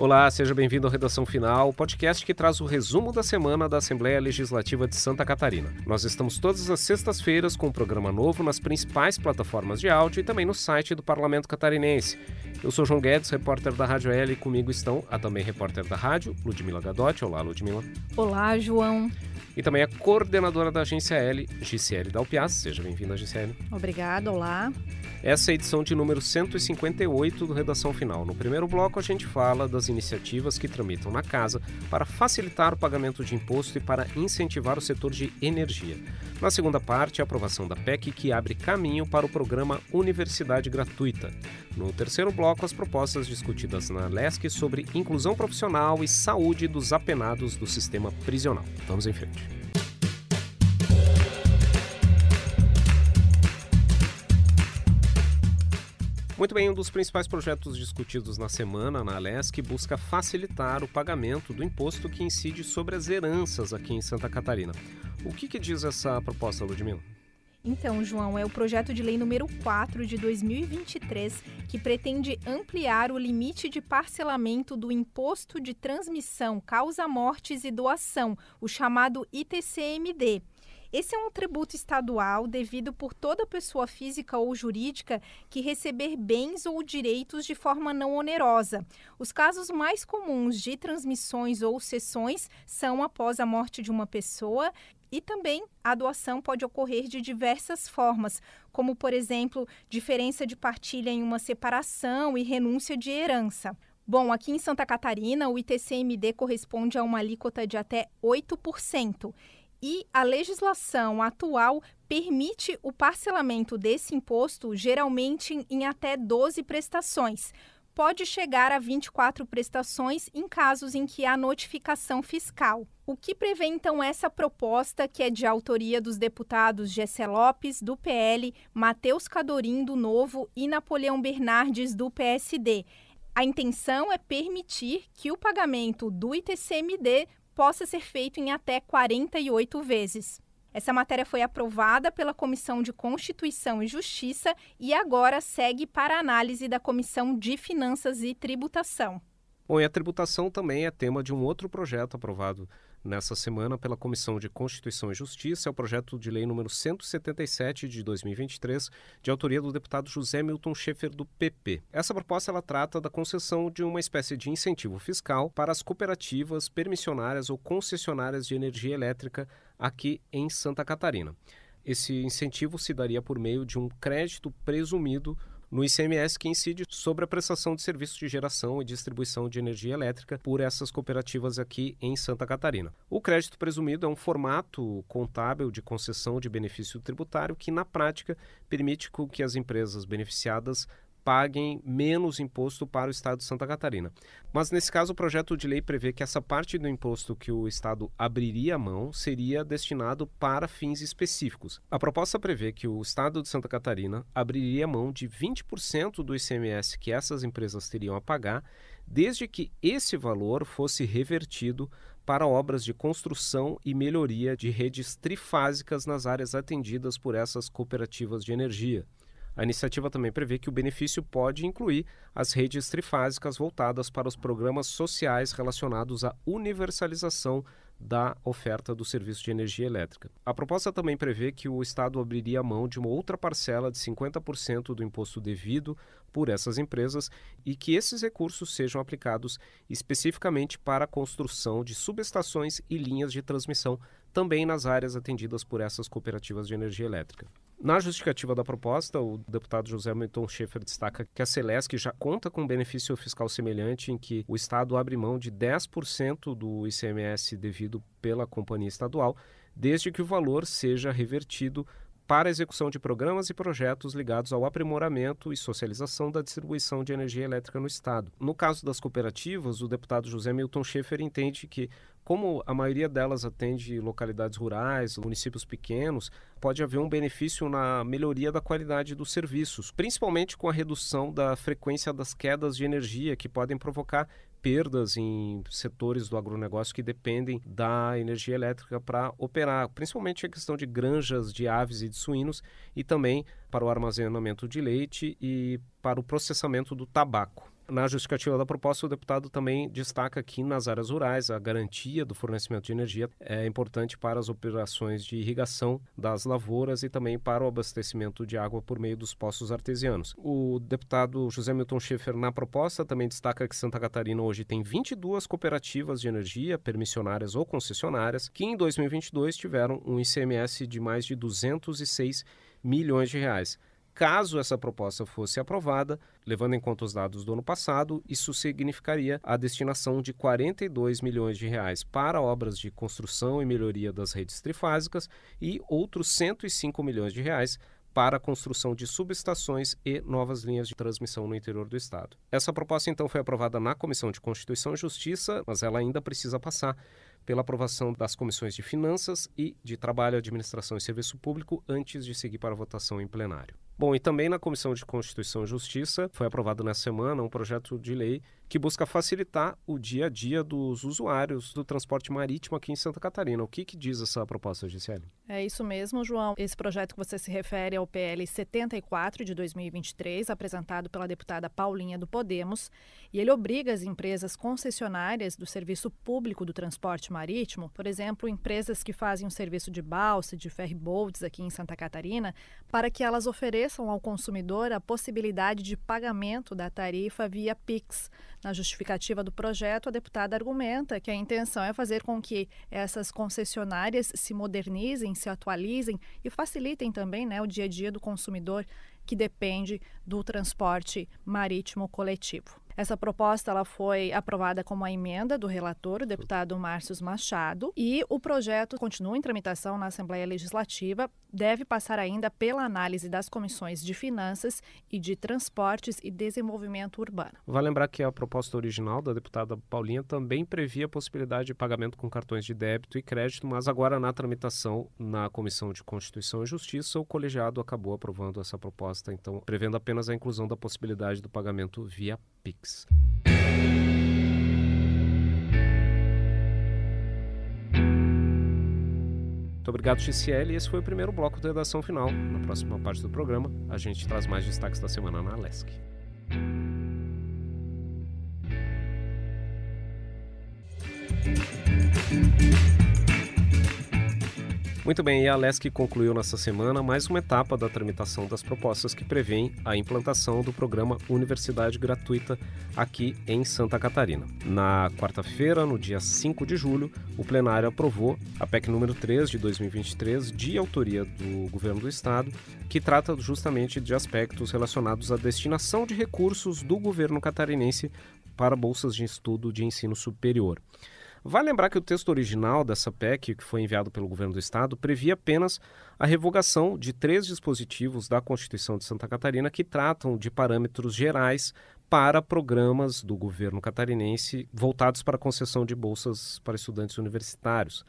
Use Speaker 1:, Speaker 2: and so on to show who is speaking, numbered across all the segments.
Speaker 1: Olá, seja bem-vindo ao Redação Final, o podcast que traz o resumo da semana da Assembleia Legislativa de Santa Catarina. Nós estamos todas as sextas-feiras com um programa novo nas principais plataformas de áudio e também no site do Parlamento Catarinense. Eu sou João Guedes, repórter da Rádio L, e comigo estão a também repórter da rádio, Ludmila Gadotti. Olá, Ludmila.
Speaker 2: Olá, João.
Speaker 1: E também a coordenadora da agência L, Gisele Dalpiaz. Seja bem-vinda, Gisele.
Speaker 2: Obrigada, olá.
Speaker 1: Essa é a edição de número 158 do Redação Final. No primeiro bloco, a gente fala das iniciativas que tramitam na casa para facilitar o pagamento de imposto e para incentivar o setor de energia. Na segunda parte, a aprovação da PEC que abre caminho para o programa Universidade Gratuita. No terceiro bloco, as propostas discutidas na LESC sobre inclusão profissional e saúde dos apenados do sistema prisional. Vamos em frente. Muito bem, um dos principais projetos discutidos na semana na Alesc busca facilitar o pagamento do imposto que incide sobre as heranças aqui em Santa Catarina. O que, que diz essa proposta, Ludmila?
Speaker 2: Então, João, é o projeto de lei número 4 de 2023 que pretende ampliar o limite de parcelamento do imposto de transmissão, causa-mortes e doação, o chamado ITCMD. Esse é um tributo estadual devido por toda pessoa física ou jurídica que receber bens ou direitos de forma não onerosa. Os casos mais comuns de transmissões ou cessões são após a morte de uma pessoa e também a doação pode ocorrer de diversas formas, como, por exemplo, diferença de partilha em uma separação e renúncia de herança. Bom, aqui em Santa Catarina, o ITCMD corresponde a uma alíquota de até 8% e a legislação atual permite o parcelamento desse imposto geralmente em até 12 prestações. Pode chegar a 24 prestações em casos em que há notificação fiscal. O que prevê então essa proposta, que é de autoria dos deputados Gessé Lopes, do PL, Matheus Cadorim, do Novo e Napoleão Bernardes, do PSD? A intenção é permitir que o pagamento do ITCMD possa ser feito em até 48 vezes. Essa matéria foi aprovada pela Comissão de Constituição e Justiça e agora segue para análise da Comissão de Finanças e Tributação.
Speaker 1: Bom, e a tributação também é tema de um outro projeto aprovado nessa semana pela Comissão de Constituição e Justiça, é o projeto de lei número 177 de 2023, de autoria do deputado José Milton Schaefer do PP. Essa proposta ela trata da concessão de uma espécie de incentivo fiscal para as cooperativas permissionárias ou concessionárias de energia elétrica aqui em Santa Catarina. Esse incentivo se daria por meio de um crédito presumido no ICMS que incide sobre a prestação de serviços de geração e distribuição de energia elétrica por essas cooperativas aqui em Santa Catarina. O crédito presumido é um formato contábil de concessão de benefício tributário que, na prática, permite que as empresas beneficiadas paguem menos imposto para o Estado de Santa Catarina. Mas nesse caso, o projeto de lei prevê que essa parte do imposto que o Estado abriria mão seria destinado para fins específicos. A proposta prevê que o Estado de Santa Catarina abriria mão de 20% do ICMS que essas empresas teriam a pagar, desde que esse valor fosse revertido para obras de construção e melhoria de redes trifásicas nas áreas atendidas por essas cooperativas de energia. A iniciativa também prevê que o benefício pode incluir as redes trifásicas voltadas para os programas sociais relacionados à universalização da oferta do serviço de energia elétrica. A proposta também prevê que o Estado abriria mão de uma outra parcela de 50% do imposto devido por essas empresas e que esses recursos sejam aplicados especificamente para a construção de subestações e linhas de transmissão também nas áreas atendidas por essas cooperativas de energia elétrica. Na justificativa da proposta, o deputado José Milton Schaefer destaca que a Celesc já conta com um benefício fiscal semelhante em que o Estado abre mão de 10% do ICMS devido pela companhia estadual, desde que o valor seja revertido para a execução de programas e projetos ligados ao aprimoramento e socialização da distribuição de energia elétrica no Estado. No caso das cooperativas, o deputado José Milton Schaefer entende que, como a maioria delas atende localidades rurais, municípios pequenos, pode haver um benefício na melhoria da qualidade dos serviços, principalmente com a redução da frequência das quedas de energia que podem provocar perdas em setores do agronegócio que dependem da energia elétrica para operar, principalmente a questão de granjas de aves e de suínos e também para o armazenamento de leite e para o processamento do tabaco. Na justificativa da proposta, o deputado também destaca que nas áreas rurais a garantia do fornecimento de energia é importante para as operações de irrigação das lavouras e também para o abastecimento de água por meio dos poços artesianos. O deputado José Milton Schaefer, na proposta, também destaca que Santa Catarina hoje tem 22 cooperativas de energia, permissionárias ou concessionárias, que em 2022 tiveram um ICMS de mais de 206 milhões de reais. Caso essa proposta fosse aprovada, levando em conta os dados do ano passado, isso significaria a destinação de 42 milhões de reais para obras de construção e melhoria das redes trifásicas e outros 105 milhões de reais para a construção de subestações e novas linhas de transmissão no interior do estado. Essa proposta então foi aprovada na Comissão de Constituição e Justiça, mas ela ainda precisa passar pela aprovação das comissões de Finanças e de Trabalho, Administração e Serviço Público antes de seguir para a votação em plenário. Bom, e também na Comissão de Constituição e Justiça foi aprovado nessa semana um projeto de lei que busca facilitar o dia a dia dos usuários do transporte marítimo aqui em Santa Catarina. O que, que diz essa proposta, Gisele?
Speaker 3: É isso mesmo, João. Esse projeto que você se refere é o PL 74 de 2023, apresentado pela deputada Paulinha do Podemos, e ele obriga as empresas concessionárias do serviço público do transporte marítimo, por exemplo, empresas que fazem um serviço de balsa, de ferry boats aqui em Santa Catarina, para que elas ofereçam ao consumidor a possibilidade de pagamento da tarifa via Pix na justificativa do projeto, a deputada argumenta que a intenção é fazer com que essas concessionárias se modernizem, se atualizem e facilitem também né, o dia a dia do consumidor que depende do transporte marítimo coletivo. Essa proposta ela foi aprovada como a emenda do relator, o deputado Márcio Machado, e o projeto continua em tramitação na Assembleia Legislativa, deve passar ainda pela análise das comissões de Finanças e de Transportes e Desenvolvimento Urbano.
Speaker 1: Vale lembrar que a proposta original da deputada Paulinha também previa a possibilidade de pagamento com cartões de débito e crédito, mas agora na tramitação na Comissão de Constituição e Justiça, o colegiado acabou aprovando essa proposta, então prevendo apenas a inclusão da possibilidade do pagamento via Pix. Muito obrigado, XCL. Esse foi o primeiro bloco da redação final. Na próxima parte do programa, a gente traz mais destaques da semana na Alesc. Muito bem, e a LESC concluiu nesta semana mais uma etapa da tramitação das propostas que prevêem a implantação do programa Universidade Gratuita aqui em Santa Catarina. Na quarta-feira, no dia 5 de julho, o plenário aprovou a PEC número 3 de 2023, de autoria do governo do estado, que trata justamente de aspectos relacionados à destinação de recursos do governo catarinense para bolsas de estudo de ensino superior. Vale lembrar que o texto original dessa PEC, que foi enviado pelo governo do estado, previa apenas a revogação de três dispositivos da Constituição de Santa Catarina que tratam de parâmetros gerais para programas do governo catarinense voltados para a concessão de bolsas para estudantes universitários.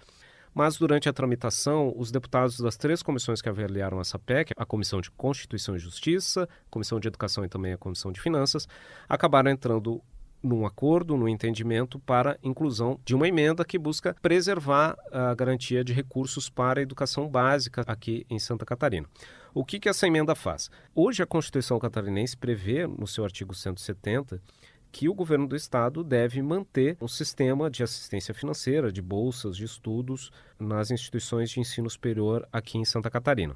Speaker 1: Mas durante a tramitação, os deputados das três comissões que avaliaram essa PEC, a Comissão de Constituição e Justiça, a Comissão de Educação e também a Comissão de Finanças, acabaram entrando num acordo, num entendimento para inclusão de uma emenda que busca preservar a garantia de recursos para a educação básica aqui em Santa Catarina. O que, que essa emenda faz? Hoje a Constituição catarinense prevê, no seu artigo 170, que o governo do estado deve manter um sistema de assistência financeira, de bolsas de estudos nas instituições de ensino superior aqui em Santa Catarina.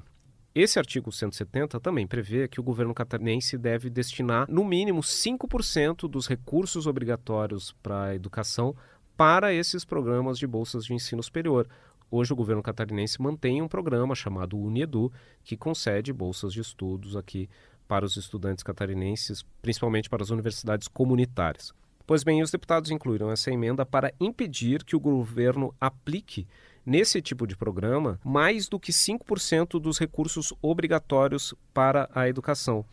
Speaker 1: Esse artigo 170 também prevê que o governo catarinense deve destinar no mínimo 5% dos recursos obrigatórios para a educação para esses programas de bolsas de ensino superior. Hoje o governo catarinense mantém um programa chamado Uniedu, que concede bolsas de estudos aqui para os estudantes catarinenses, principalmente para as universidades comunitárias. Pois bem, os deputados incluíram essa emenda para impedir que o governo aplique nesse tipo de programa mais do que 5% dos recursos obrigatórios para a educação.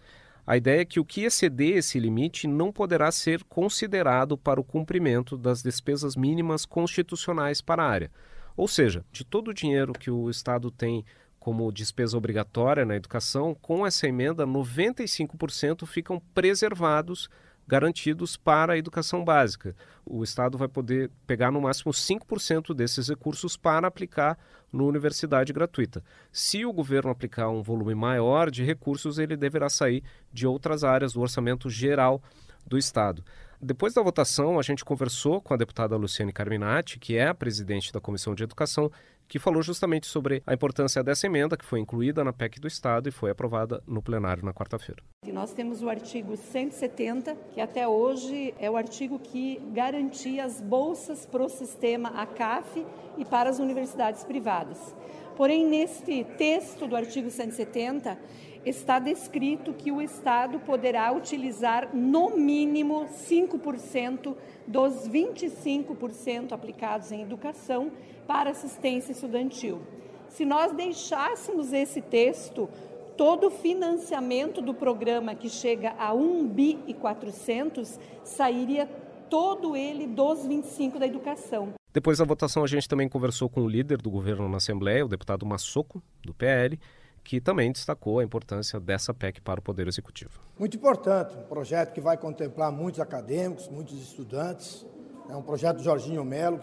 Speaker 1: A ideia é que o que exceder esse limite não poderá ser considerado para o cumprimento das despesas mínimas constitucionais para a área. Ou seja, de todo o dinheiro que o Estado tem como despesa obrigatória na educação, com essa emenda, 95% ficam preservados garantidos para a educação básica. O Estado vai poder pegar no máximo 5% desses recursos para aplicar na universidade gratuita. Se o governo aplicar um volume maior de recursos, ele deverá sair de outras áreas do orçamento geral do Estado. Depois da votação, a gente conversou com a deputada Luciane Carminati, que é a presidente da Comissão de Educação, que falou justamente sobre a importância dessa emenda que foi incluída na PEC do Estado e foi aprovada no plenário na quarta-feira.
Speaker 4: Nós temos o artigo 170, que até hoje é o artigo que garantia as bolsas para o sistema ACAF e para as universidades privadas. Porém, neste texto do artigo 170, está descrito que o Estado poderá utilizar no mínimo 5% dos 25% aplicados em educação para assistência estudantil. Se nós deixássemos esse texto, todo o financiamento do programa que chega a 1 bi e 400 sairia todo ele dos 25 da educação.
Speaker 1: Depois da votação, a gente também conversou com o líder do governo na Assembleia, o deputado Massoco, do PL, que também destacou a importância dessa PEC para o Poder Executivo.
Speaker 5: Muito importante, um projeto que vai contemplar muitos acadêmicos, muitos estudantes. É um projeto do Jorginho Melo,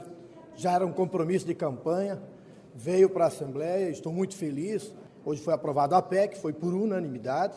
Speaker 5: já era um compromisso de campanha, veio para a Assembleia, estou muito feliz. Hoje foi aprovada a PEC, foi por unanimidade.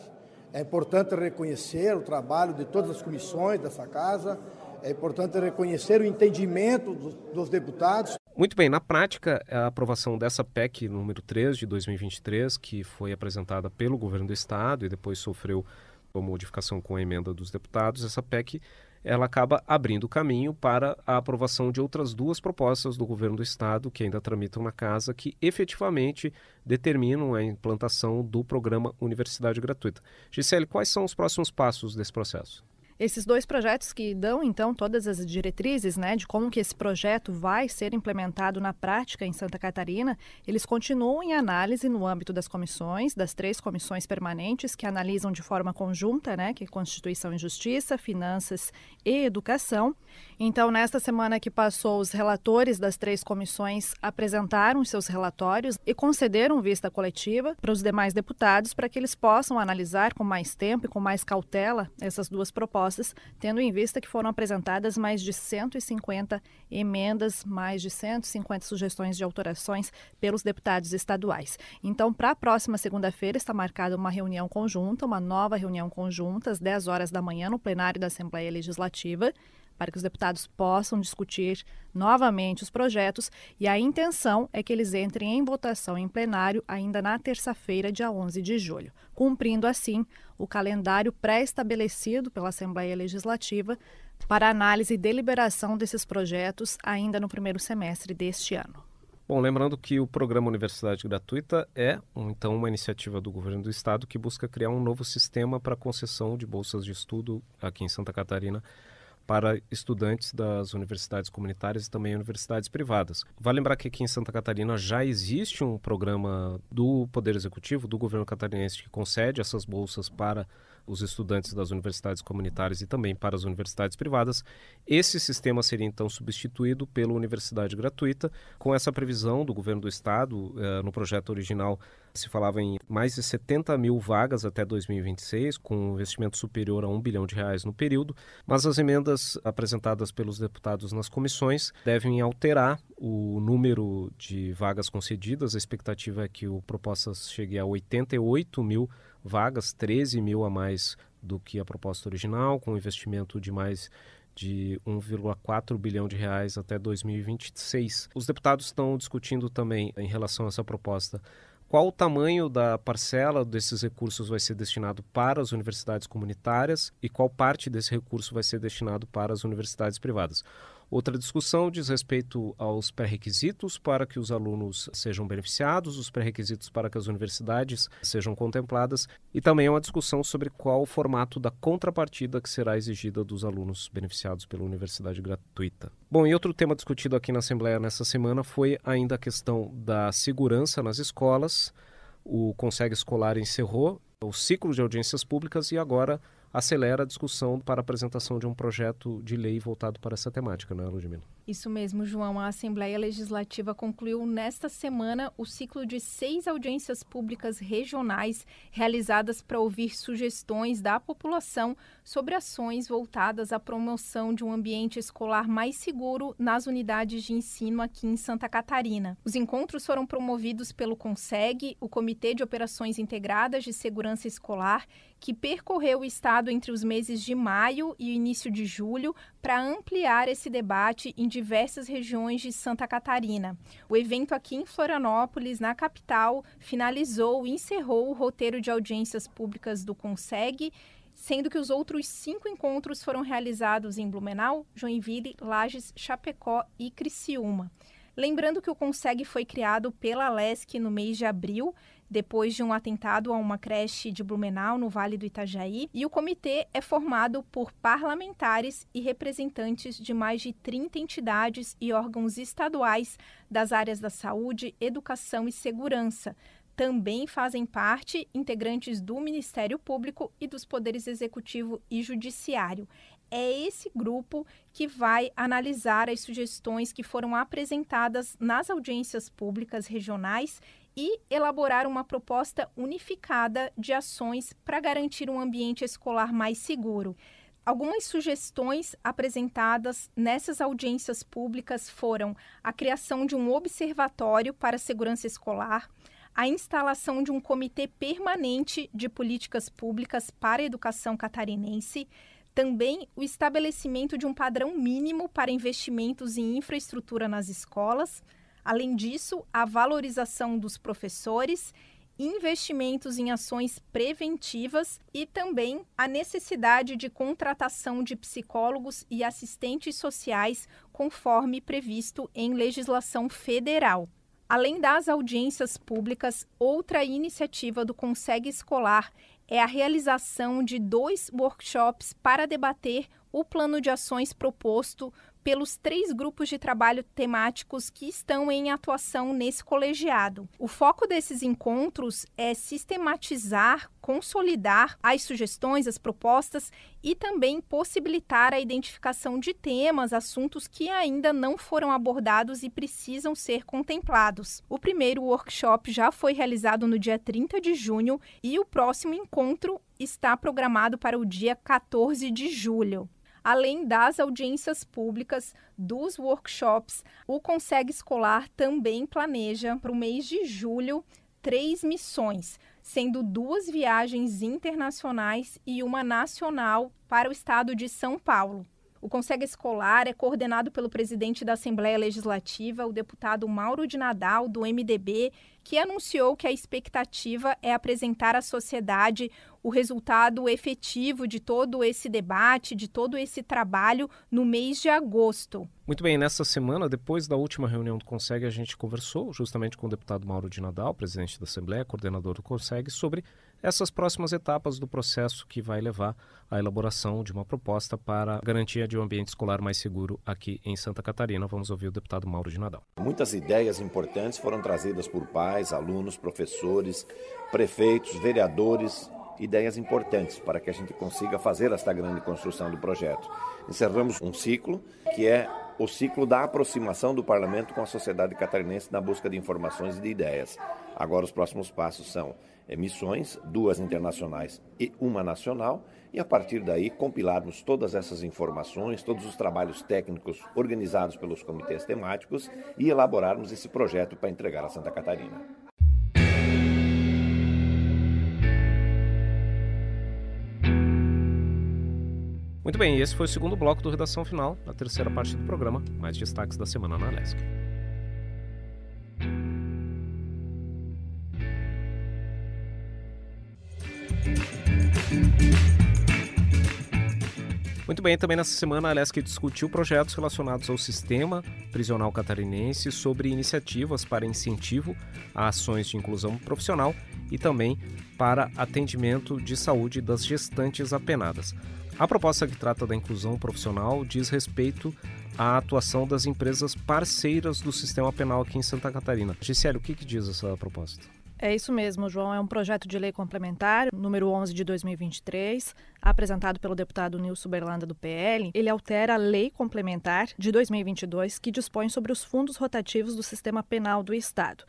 Speaker 5: É importante reconhecer o trabalho de todas as comissões dessa casa, é importante reconhecer o entendimento dos deputados.
Speaker 1: Muito bem, na prática, a aprovação dessa PEC número 3 de 2023, que foi apresentada pelo governo do estado e depois sofreu uma modificação com a emenda dos deputados, essa PEC ela acaba abrindo caminho para a aprovação de outras duas propostas do governo do estado que ainda tramitam na casa que efetivamente determinam a implantação do programa Universidade Gratuita. Gisele, quais são os próximos passos desse processo?
Speaker 3: Esses dois projetos que dão, então, todas as diretrizes né, de como que esse projeto vai ser implementado na prática em Santa Catarina, eles continuam em análise no âmbito das comissões, das três comissões permanentes que analisam de forma conjunta, né, que é Constituição e Justiça, Finanças e Educação. Então, nesta semana que passou, os relatores das três comissões apresentaram seus relatórios e concederam vista coletiva para os demais deputados para que eles possam analisar com mais tempo e com mais cautela essas duas propostas propostas, tendo em vista que foram apresentadas mais de 150 emendas, mais de 150 sugestões de alterações pelos deputados estaduais. Então, para a próxima segunda-feira está marcada uma reunião conjunta, uma nova reunião conjunta, às 10 horas da manhã, no plenário da Assembleia Legislativa para que os deputados possam discutir novamente os projetos e a intenção é que eles entrem em votação em plenário ainda na terça-feira, dia 11 de julho, cumprindo assim o calendário pré-estabelecido pela Assembleia Legislativa para análise e deliberação desses projetos ainda no primeiro semestre deste ano.
Speaker 1: Bom, lembrando que o programa Universidade Gratuita é, então, uma iniciativa do governo do estado que busca criar um novo sistema para concessão de bolsas de estudo aqui em Santa Catarina para estudantes das universidades comunitárias e também universidades privadas. Vale lembrar que aqui em Santa Catarina já existe um programa do Poder Executivo, do governo catarinense, que concede essas bolsas para os estudantes das universidades comunitárias e também para as universidades privadas. Esse sistema seria então substituído pela universidade gratuita, com essa previsão do governo do estado, eh, no projeto original se falava em mais de 70 mil vagas até 2026, com um investimento superior a um bilhão de reais no período, mas as emendas apresentadas pelos deputados nas comissões devem alterar o número de vagas concedidas. A expectativa é que o proposta chegue a 88 mil vagas, 13 mil a mais do que a proposta original, com investimento de mais de 1,4 bilhão de reais até 2026. Os deputados estão discutindo também em relação a essa proposta qual o tamanho da parcela desses recursos vai ser destinado para as universidades comunitárias e qual parte desse recurso vai ser destinado para as universidades privadas. Outra discussão diz respeito aos pré-requisitos para que os alunos sejam beneficiados, os pré-requisitos para que as universidades sejam contempladas e também uma discussão sobre qual o formato da contrapartida que será exigida dos alunos beneficiados pela universidade gratuita. Bom, e outro tema discutido aqui na Assembleia nessa semana foi ainda a questão da segurança nas escolas. O Consegue Escolar encerrou o ciclo de audiências públicas e agora acelera a discussão para a apresentação de um projeto de lei voltado para essa temática, não é, Ludmila?
Speaker 2: Isso mesmo, João. A Assembleia Legislativa concluiu nesta semana o ciclo de seis audiências públicas regionais realizadas para ouvir sugestões da população sobre ações voltadas à promoção de um ambiente escolar mais seguro nas unidades de ensino aqui em Santa Catarina. Os encontros foram promovidos pelo CONSEG, o Comitê de Operações Integradas de Segurança Escolar, que percorreu o estado entre os meses de maio e início de julho para ampliar esse debate em diversas regiões de Santa Catarina. O evento aqui em Florianópolis, na capital, finalizou e encerrou o roteiro de audiências públicas do CONSEG sendo que os outros cinco encontros foram realizados em Blumenau, Joinville, Lages, Chapecó e Criciúma. Lembrando que o Conseg foi criado pela LESC no mês de abril, depois de um atentado a uma creche de Blumenau, no Vale do Itajaí, e o comitê é formado por parlamentares e representantes de mais de 30 entidades e órgãos estaduais das áreas da saúde, educação e segurança. Também fazem parte integrantes do Ministério Público e dos poderes executivo e judiciário é esse grupo que vai analisar as sugestões que foram apresentadas nas audiências públicas regionais e elaborar uma proposta unificada de ações para garantir um ambiente escolar mais seguro. Algumas sugestões apresentadas nessas audiências públicas foram a criação de um observatório para a segurança escolar, a instalação de um comitê permanente de políticas públicas para a educação catarinense, também o estabelecimento de um padrão mínimo para investimentos em infraestrutura nas escolas. Além disso, a valorização dos professores, investimentos em ações preventivas e também a necessidade de contratação de psicólogos e assistentes sociais, conforme previsto em legislação federal. Além das audiências públicas, outra iniciativa do Consegue Escolar é a realização de dois workshops para debater o plano de ações proposto pelos três grupos de trabalho temáticos que estão em atuação nesse colegiado. O foco desses encontros é sistematizar, consolidar as sugestões, as propostas e também possibilitar a identificação de temas, assuntos que ainda não foram abordados e precisam ser contemplados. O primeiro workshop já foi realizado no dia 30 de junho e o próximo encontro está programado para o dia 14 de julho. Além das audiências públicas, dos workshops, o Consegue Escolar também planeja para o mês de julho três missões, sendo duas viagens internacionais e uma nacional para o estado de São Paulo. O Consegue Escolar é coordenado pelo presidente da Assembleia Legislativa, o deputado Mauro de Nadal, do MDB, que anunciou que a expectativa é apresentar à sociedade o resultado efetivo de todo esse debate, de todo esse trabalho no mês de agosto.
Speaker 1: Muito bem, nessa semana, depois da última reunião do Consegue, a gente conversou justamente com o deputado Mauro de Nadal, presidente da Assembleia, coordenador do Consegue, sobre essas próximas etapas do processo que vai levar à elaboração de uma proposta para garantia de um ambiente escolar mais seguro aqui em Santa Catarina. Vamos ouvir o deputado Mauro de Nadal.
Speaker 6: Muitas ideias importantes foram trazidas por pais, alunos, professores, prefeitos, vereadores, ideias importantes para que a gente consiga fazer esta grande construção do projeto. Encerramos um ciclo que é o ciclo da aproximação do parlamento com a sociedade catarinense na busca de informações e de ideias. Agora os próximos passos são emissões, duas internacionais e uma nacional, e a partir daí compilarmos todas essas informações, todos os trabalhos técnicos organizados pelos comitês temáticos e elaborarmos esse projeto para entregar a Santa Catarina.
Speaker 1: Muito bem, esse foi o segundo bloco do Redação Final, na terceira parte do programa, mais destaques da semana na Alesc. Muito bem, também nessa semana a Alesc discutiu projetos relacionados ao sistema prisional catarinense sobre iniciativas para incentivo a ações de inclusão profissional e também para atendimento de saúde das gestantes apenadas. A proposta que trata da inclusão profissional diz respeito à atuação das empresas parceiras do sistema penal aqui em Santa Catarina. Gisele, o que, que diz essa proposta?
Speaker 3: É isso mesmo, João. É um projeto de lei complementar, número 11 de 2023, apresentado pelo deputado Nilson Berlanda do PL. Ele altera a lei complementar de 2022, que dispõe sobre os fundos rotativos do sistema penal do Estado.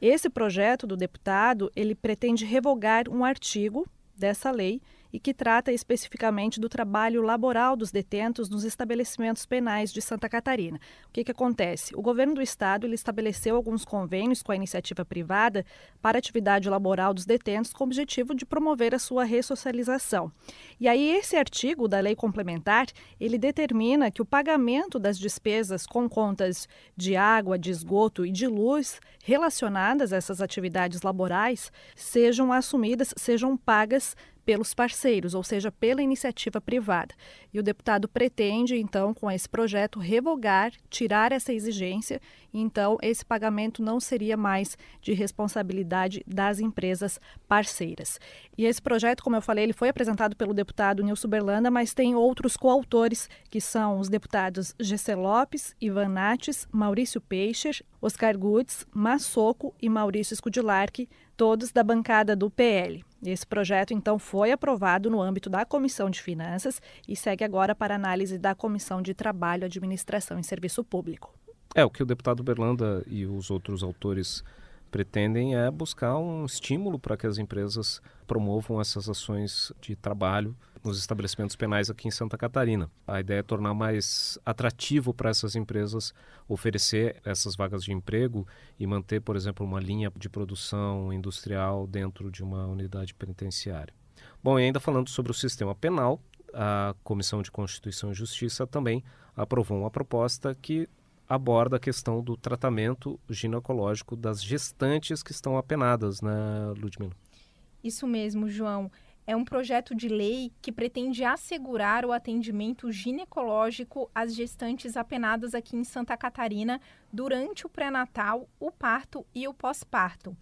Speaker 3: Esse projeto do deputado, ele pretende revogar um artigo dessa lei e que trata especificamente do trabalho laboral dos detentos nos estabelecimentos penais de Santa Catarina. O que, que acontece? O governo do estado ele estabeleceu alguns convênios com a iniciativa privada para atividade laboral dos detentos com o objetivo de promover a sua ressocialização. E aí esse artigo da lei complementar, ele determina que o pagamento das despesas com contas de água, de esgoto e de luz relacionadas a essas atividades laborais sejam assumidas, sejam pagas pelos parceiros, ou seja, pela iniciativa privada. E o deputado pretende, então, com esse projeto, revogar, tirar essa exigência, e então esse pagamento não seria mais de responsabilidade das empresas parceiras. E esse projeto, como eu falei, ele foi apresentado pelo deputado Nilson Berlanda, mas tem outros coautores, que são os deputados Gessé Lopes, Ivan Nates, Maurício Peixer, Oscar Gudes, Massoco e Maurício Scudilarque, todos da bancada do PL. Esse projeto, então, foi aprovado no âmbito da Comissão de Finanças e segue agora para análise da Comissão de Trabalho, Administração e Serviço Público.
Speaker 1: É, o que o deputado Berlanda e os outros autores pretendem é buscar um estímulo para que as empresas promovam essas ações de trabalho nos estabelecimentos penais aqui em Santa Catarina. A ideia é tornar mais atrativo para essas empresas oferecer essas vagas de emprego e manter, por exemplo, uma linha de produção industrial dentro de uma unidade penitenciária. Bom, e ainda falando sobre o sistema penal, a Comissão de Constituição e Justiça também aprovou uma proposta que aborda a questão do tratamento ginecológico das gestantes que estão apenadas, né, Ludmila?
Speaker 2: Isso mesmo, João. É um projeto de lei que pretende assegurar o atendimento ginecológico às gestantes apenadas aqui em Santa Catarina durante o pré-natal, o parto e o pós-parto.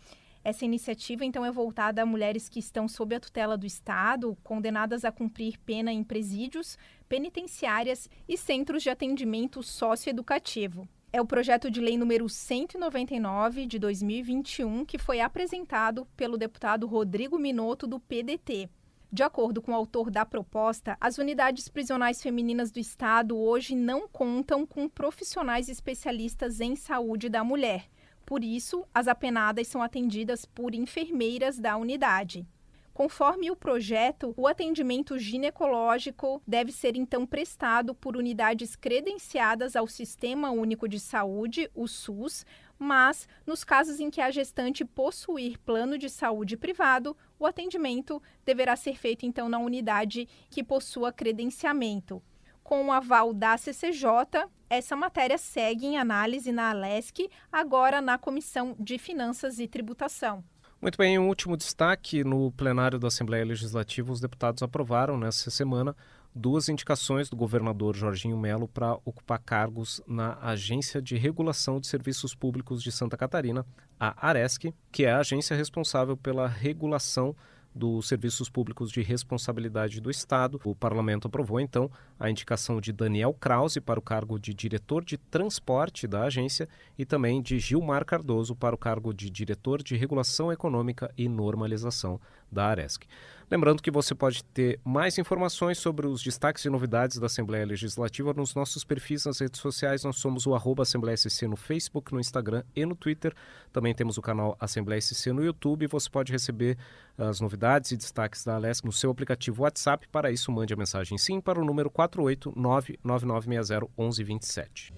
Speaker 2: Essa iniciativa, então, é voltada a mulheres que estão sob a tutela do Estado, condenadas a cumprir pena em presídios, penitenciárias e centros de atendimento socioeducativo. É o projeto de lei número 199 de 2021 que foi apresentado pelo deputado Rodrigo Minotto do PDT. De acordo com o autor da proposta, as unidades prisionais femininas do estado hoje não contam com profissionais especialistas em saúde da mulher. Por isso, as apenadas são atendidas por enfermeiras da unidade. Conforme o projeto, o atendimento ginecológico deve ser então prestado por unidades credenciadas ao Sistema Único de Saúde, o SUS, mas nos casos em que a gestante possuir plano de saúde privado, o atendimento deverá ser feito então na unidade que possua credenciamento. Com o aval da CCJ, essa matéria segue em análise na Alesc, agora na Comissão de Finanças e Tributação.
Speaker 1: Muito bem, um último destaque. No plenário da Assembleia Legislativa, os deputados aprovaram nessa semana duas indicações do governador Jorginho Melo para ocupar cargos na Agência de Regulação de Serviços Públicos de Santa Catarina, a ARESC, que é a agência responsável pela regulação dos serviços públicos de responsabilidade do Estado. O parlamento aprovou, então, a indicação de Daniel Krause para o cargo de diretor de transporte da agência e também de Gilmar Cardoso para o cargo de diretor de regulação econômica e normalização da Aresc. Lembrando que você pode ter mais informações sobre os destaques e novidades da Assembleia Legislativa nos nossos perfis nas redes sociais. Nós somos o arroba Assembleia SC no Facebook, no Instagram e no Twitter. Também temos o canal Assembleia SC no YouTube. Você pode receber as novidades e destaques da Alesc no seu aplicativo WhatsApp. Para isso, mande a mensagem sim para o número 489 9960 1127.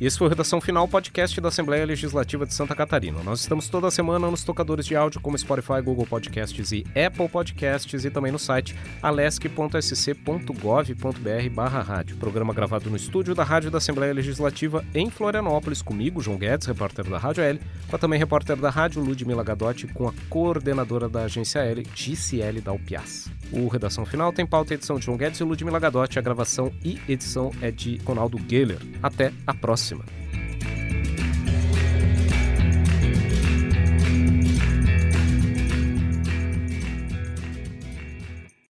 Speaker 1: E esse foi o Redação Final, podcast da Assembleia Legislativa de Santa Catarina. Nós estamos toda semana nos tocadores de áudio como Spotify, Google Podcasts e Apple Podcasts e também no site alesc.sc.gov.br barra rádio. Programa gravado no estúdio da Rádio da Assembleia Legislativa em Florianópolis, comigo, João Guedes, repórter da Rádio L, com também repórter da Rádio Ludmila Gadotti, com a coordenadora da agência L, GCL da UPIAS. O Redação Final tem pauta e edição de João Guedes e Ludmila Gadotti. A gravação e edição é de Ronaldo Geller. Até a próxima próxima.